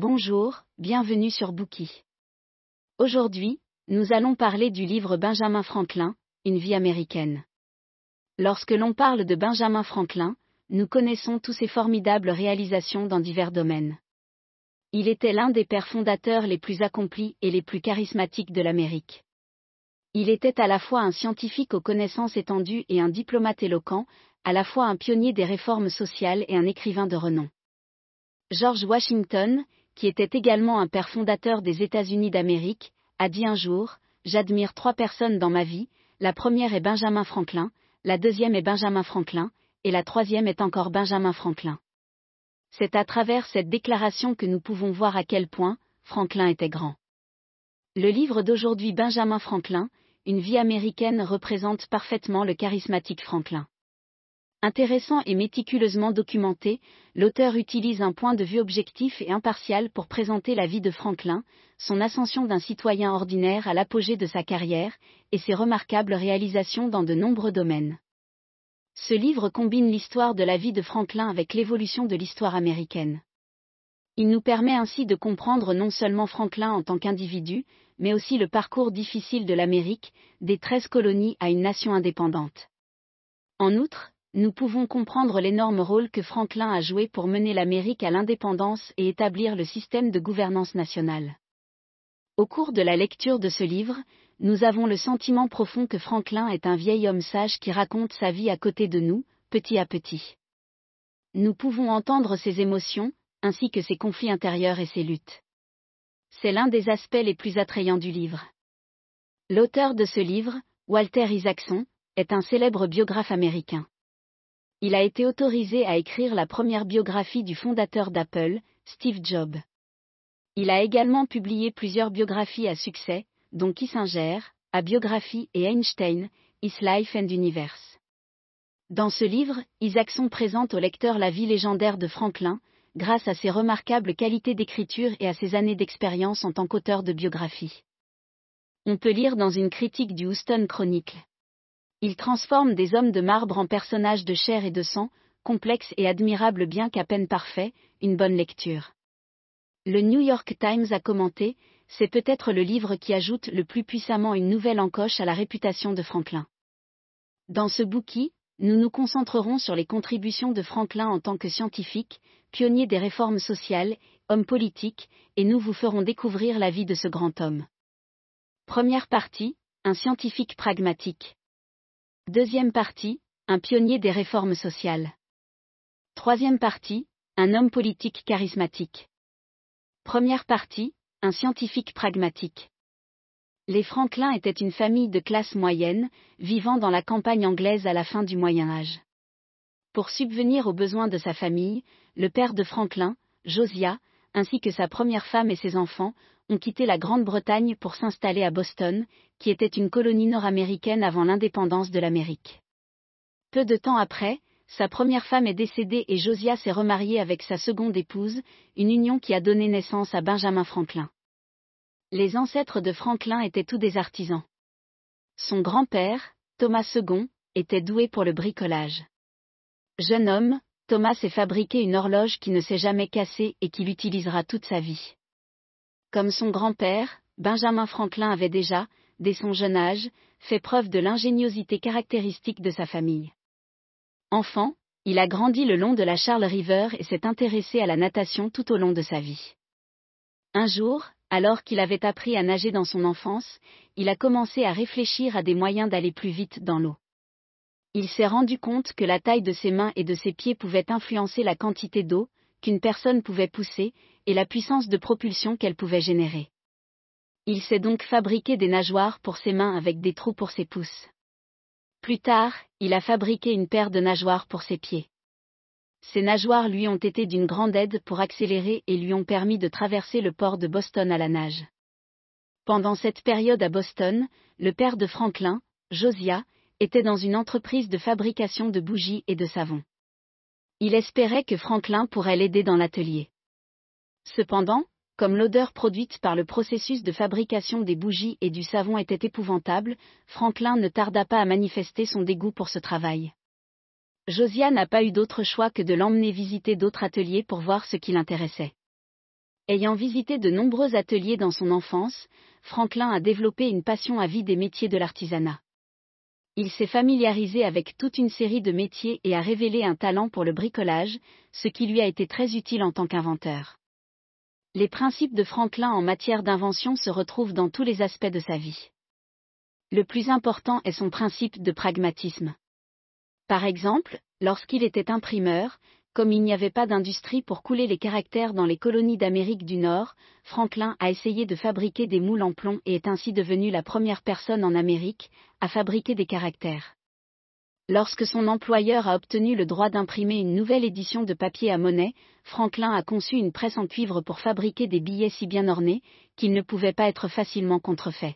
Bonjour, bienvenue sur Bookie. Aujourd'hui, nous allons parler du livre Benjamin Franklin, Une vie américaine. Lorsque l'on parle de Benjamin Franklin, nous connaissons tous ses formidables réalisations dans divers domaines. Il était l'un des pères fondateurs les plus accomplis et les plus charismatiques de l'Amérique. Il était à la fois un scientifique aux connaissances étendues et un diplomate éloquent, à la fois un pionnier des réformes sociales et un écrivain de renom. George Washington, qui était également un père fondateur des États-Unis d'Amérique, a dit un jour, J'admire trois personnes dans ma vie, la première est Benjamin Franklin, la deuxième est Benjamin Franklin, et la troisième est encore Benjamin Franklin. C'est à travers cette déclaration que nous pouvons voir à quel point Franklin était grand. Le livre d'aujourd'hui Benjamin Franklin, Une vie américaine représente parfaitement le charismatique Franklin. Intéressant et méticuleusement documenté, l'auteur utilise un point de vue objectif et impartial pour présenter la vie de Franklin, son ascension d'un citoyen ordinaire à l'apogée de sa carrière, et ses remarquables réalisations dans de nombreux domaines. Ce livre combine l'histoire de la vie de Franklin avec l'évolution de l'histoire américaine. Il nous permet ainsi de comprendre non seulement Franklin en tant qu'individu, mais aussi le parcours difficile de l'Amérique, des treize colonies à une nation indépendante. En outre, nous pouvons comprendre l'énorme rôle que Franklin a joué pour mener l'Amérique à l'indépendance et établir le système de gouvernance nationale. Au cours de la lecture de ce livre, nous avons le sentiment profond que Franklin est un vieil homme sage qui raconte sa vie à côté de nous, petit à petit. Nous pouvons entendre ses émotions, ainsi que ses conflits intérieurs et ses luttes. C'est l'un des aspects les plus attrayants du livre. L'auteur de ce livre, Walter Isaacson, est un célèbre biographe américain il a été autorisé à écrire la première biographie du fondateur d'Apple, Steve Jobs. Il a également publié plusieurs biographies à succès, dont Kissinger, A Biographie et Einstein, His Life and Universe. Dans ce livre, Isaacson présente au lecteur la vie légendaire de Franklin, grâce à ses remarquables qualités d'écriture et à ses années d'expérience en tant qu'auteur de biographie. On peut lire dans une critique du Houston Chronicle. Il transforme des hommes de marbre en personnages de chair et de sang, complexes et admirables bien qu'à peine parfaits, une bonne lecture. Le New York Times a commenté, c'est peut-être le livre qui ajoute le plus puissamment une nouvelle encoche à la réputation de Franklin. Dans ce bouquin, nous nous concentrerons sur les contributions de Franklin en tant que scientifique, pionnier des réformes sociales, homme politique, et nous vous ferons découvrir la vie de ce grand homme. Première partie, un scientifique pragmatique. Deuxième partie, un pionnier des réformes sociales. Troisième partie, un homme politique charismatique. Première partie, un scientifique pragmatique. Les Franklin étaient une famille de classe moyenne, vivant dans la campagne anglaise à la fin du Moyen Âge. Pour subvenir aux besoins de sa famille, le père de Franklin, Josiah, ainsi que sa première femme et ses enfants, ont quitté la Grande-Bretagne pour s'installer à Boston, qui était une colonie nord-américaine avant l'indépendance de l'Amérique. Peu de temps après, sa première femme est décédée et Josiah s'est remarié avec sa seconde épouse, une union qui a donné naissance à Benjamin Franklin. Les ancêtres de Franklin étaient tous des artisans. Son grand-père, Thomas II, était doué pour le bricolage. Jeune homme, Thomas s'est fabriqué une horloge qui ne s'est jamais cassée et qu'il utilisera toute sa vie. Comme son grand-père, Benjamin Franklin avait déjà, dès son jeune âge, fait preuve de l'ingéniosité caractéristique de sa famille. Enfant, il a grandi le long de la Charles River et s'est intéressé à la natation tout au long de sa vie. Un jour, alors qu'il avait appris à nager dans son enfance, il a commencé à réfléchir à des moyens d'aller plus vite dans l'eau. Il s'est rendu compte que la taille de ses mains et de ses pieds pouvait influencer la quantité d'eau qu'une personne pouvait pousser, et la puissance de propulsion qu'elle pouvait générer. Il s'est donc fabriqué des nageoires pour ses mains avec des trous pour ses pouces. Plus tard, il a fabriqué une paire de nageoires pour ses pieds. Ces nageoires lui ont été d'une grande aide pour accélérer et lui ont permis de traverser le port de Boston à la nage. Pendant cette période à Boston, le père de Franklin, Josiah, était dans une entreprise de fabrication de bougies et de savon. Il espérait que Franklin pourrait l'aider dans l'atelier. Cependant, comme l'odeur produite par le processus de fabrication des bougies et du savon était épouvantable, Franklin ne tarda pas à manifester son dégoût pour ce travail. Josiah n'a pas eu d'autre choix que de l'emmener visiter d'autres ateliers pour voir ce qui l'intéressait. Ayant visité de nombreux ateliers dans son enfance, Franklin a développé une passion à vie des métiers de l'artisanat. Il s'est familiarisé avec toute une série de métiers et a révélé un talent pour le bricolage, ce qui lui a été très utile en tant qu'inventeur. Les principes de Franklin en matière d'invention se retrouvent dans tous les aspects de sa vie. Le plus important est son principe de pragmatisme. Par exemple, lorsqu'il était imprimeur, comme il n'y avait pas d'industrie pour couler les caractères dans les colonies d'Amérique du Nord, Franklin a essayé de fabriquer des moules en plomb et est ainsi devenu la première personne en Amérique à fabriquer des caractères. Lorsque son employeur a obtenu le droit d'imprimer une nouvelle édition de papier à monnaie, Franklin a conçu une presse en cuivre pour fabriquer des billets si bien ornés qu'ils ne pouvaient pas être facilement contrefaits.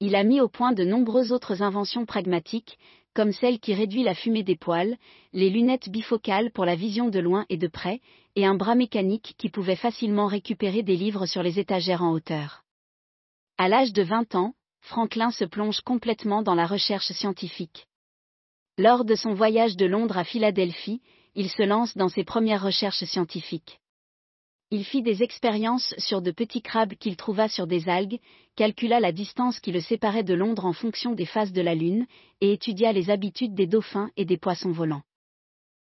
Il a mis au point de nombreuses autres inventions pragmatiques, comme celle qui réduit la fumée des poils, les lunettes bifocales pour la vision de loin et de près, et un bras mécanique qui pouvait facilement récupérer des livres sur les étagères en hauteur. À l'âge de 20 ans, Franklin se plonge complètement dans la recherche scientifique. Lors de son voyage de Londres à Philadelphie, il se lance dans ses premières recherches scientifiques. Il fit des expériences sur de petits crabes qu'il trouva sur des algues, calcula la distance qui le séparait de Londres en fonction des phases de la Lune, et étudia les habitudes des dauphins et des poissons volants.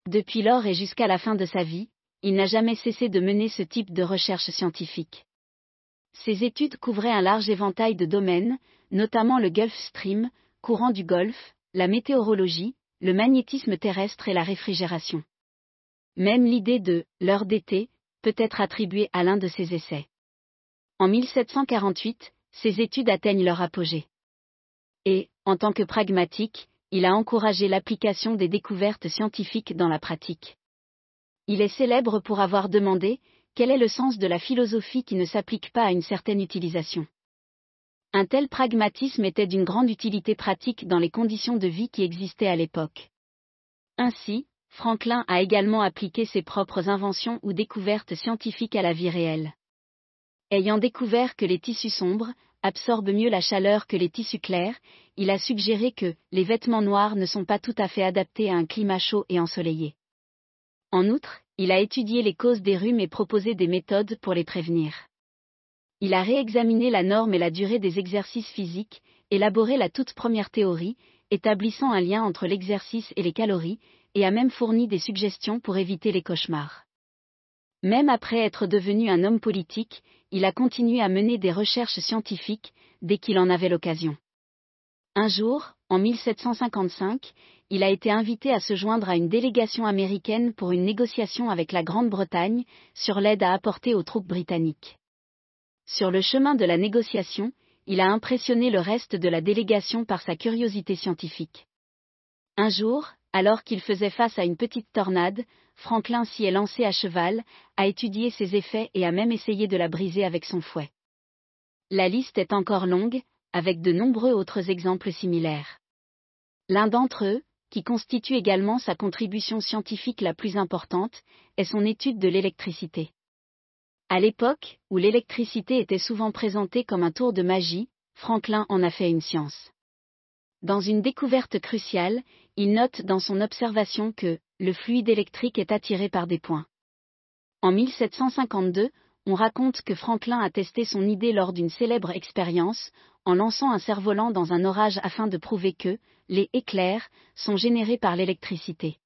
Depuis lors et jusqu'à la fin de sa vie, il n'a jamais cessé de mener ce type de recherche scientifique. Ses études couvraient un large éventail de domaines, notamment le Gulf Stream, courant du Golfe, la météorologie, le magnétisme terrestre et la réfrigération. Même l'idée de l'heure d'été peut être attribuée à l'un de ses essais. En 1748, ses études atteignent leur apogée. Et, en tant que pragmatique, il a encouragé l'application des découvertes scientifiques dans la pratique. Il est célèbre pour avoir demandé quel est le sens de la philosophie qui ne s'applique pas à une certaine utilisation. Un tel pragmatisme était d'une grande utilité pratique dans les conditions de vie qui existaient à l'époque. Ainsi, Franklin a également appliqué ses propres inventions ou découvertes scientifiques à la vie réelle. Ayant découvert que les tissus sombres absorbent mieux la chaleur que les tissus clairs, il a suggéré que les vêtements noirs ne sont pas tout à fait adaptés à un climat chaud et ensoleillé. En outre, il a étudié les causes des rhumes et proposé des méthodes pour les prévenir. Il a réexaminé la norme et la durée des exercices physiques, élaboré la toute première théorie, établissant un lien entre l'exercice et les calories, et a même fourni des suggestions pour éviter les cauchemars. Même après être devenu un homme politique, il a continué à mener des recherches scientifiques, dès qu'il en avait l'occasion. Un jour, en 1755, il a été invité à se joindre à une délégation américaine pour une négociation avec la Grande-Bretagne sur l'aide à apporter aux troupes britanniques. Sur le chemin de la négociation, il a impressionné le reste de la délégation par sa curiosité scientifique. Un jour, alors qu'il faisait face à une petite tornade, Franklin s'y est lancé à cheval, a étudié ses effets et a même essayé de la briser avec son fouet. La liste est encore longue, avec de nombreux autres exemples similaires. L'un d'entre eux, qui constitue également sa contribution scientifique la plus importante, est son étude de l'électricité. À l'époque, où l'électricité était souvent présentée comme un tour de magie, Franklin en a fait une science. Dans une découverte cruciale, il note dans son observation que le fluide électrique est attiré par des points. En 1752, on raconte que Franklin a testé son idée lors d'une célèbre expérience, en lançant un cerf-volant dans un orage afin de prouver que les éclairs sont générés par l'électricité.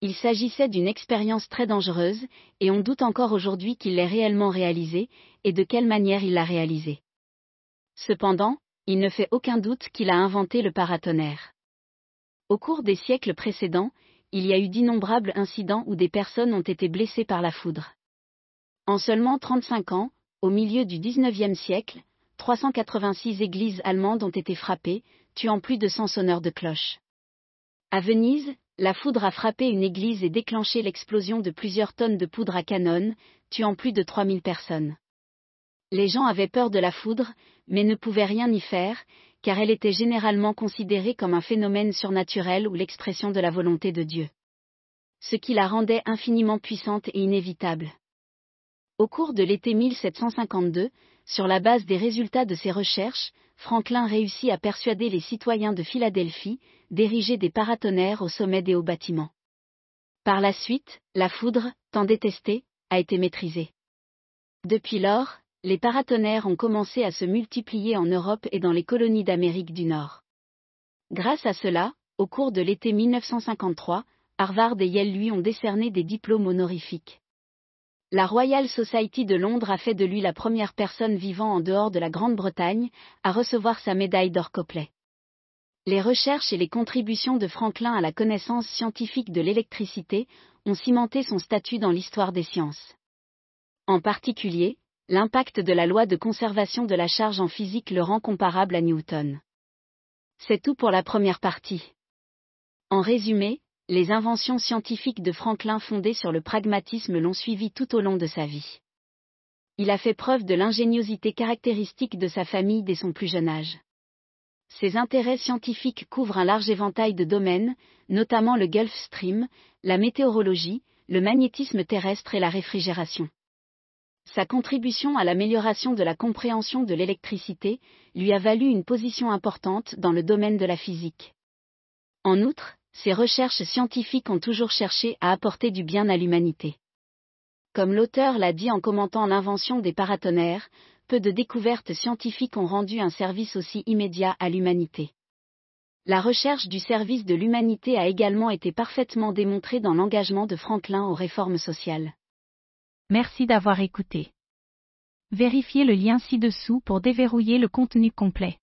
Il s'agissait d'une expérience très dangereuse, et on doute encore aujourd'hui qu'il l'ait réellement réalisée, et de quelle manière il l'a réalisée. Cependant, il ne fait aucun doute qu'il a inventé le paratonnerre. Au cours des siècles précédents, il y a eu d'innombrables incidents où des personnes ont été blessées par la foudre. En seulement 35 ans, au milieu du XIXe siècle, 386 églises allemandes ont été frappées, tuant plus de 100 sonneurs de cloches. À Venise, la foudre a frappé une église et déclenché l'explosion de plusieurs tonnes de poudre à canon, tuant plus de 3000 personnes. Les gens avaient peur de la foudre, mais ne pouvaient rien y faire, car elle était généralement considérée comme un phénomène surnaturel ou l'expression de la volonté de Dieu. Ce qui la rendait infiniment puissante et inévitable. Au cours de l'été 1752, sur la base des résultats de ses recherches, Franklin réussit à persuader les citoyens de Philadelphie d'ériger des paratonnerres au sommet des hauts bâtiments. Par la suite, la foudre, tant détestée, a été maîtrisée. Depuis lors, les paratonnerres ont commencé à se multiplier en Europe et dans les colonies d'Amérique du Nord. Grâce à cela, au cours de l'été 1953, Harvard et Yale lui ont décerné des diplômes honorifiques. La Royal Society de Londres a fait de lui la première personne vivant en dehors de la Grande-Bretagne à recevoir sa médaille d'or Copley. Les recherches et les contributions de Franklin à la connaissance scientifique de l'électricité ont cimenté son statut dans l'histoire des sciences. En particulier, l'impact de la loi de conservation de la charge en physique le rend comparable à Newton. C'est tout pour la première partie. En résumé, les inventions scientifiques de Franklin fondées sur le pragmatisme l'ont suivi tout au long de sa vie. Il a fait preuve de l'ingéniosité caractéristique de sa famille dès son plus jeune âge. Ses intérêts scientifiques couvrent un large éventail de domaines, notamment le Gulf Stream, la météorologie, le magnétisme terrestre et la réfrigération. Sa contribution à l'amélioration de la compréhension de l'électricité lui a valu une position importante dans le domaine de la physique. En outre, ses recherches scientifiques ont toujours cherché à apporter du bien à l'humanité. Comme l'auteur l'a dit en commentant l'invention des paratonnerres, peu de découvertes scientifiques ont rendu un service aussi immédiat à l'humanité. La recherche du service de l'humanité a également été parfaitement démontrée dans l'engagement de Franklin aux réformes sociales. Merci d'avoir écouté. Vérifiez le lien ci-dessous pour déverrouiller le contenu complet.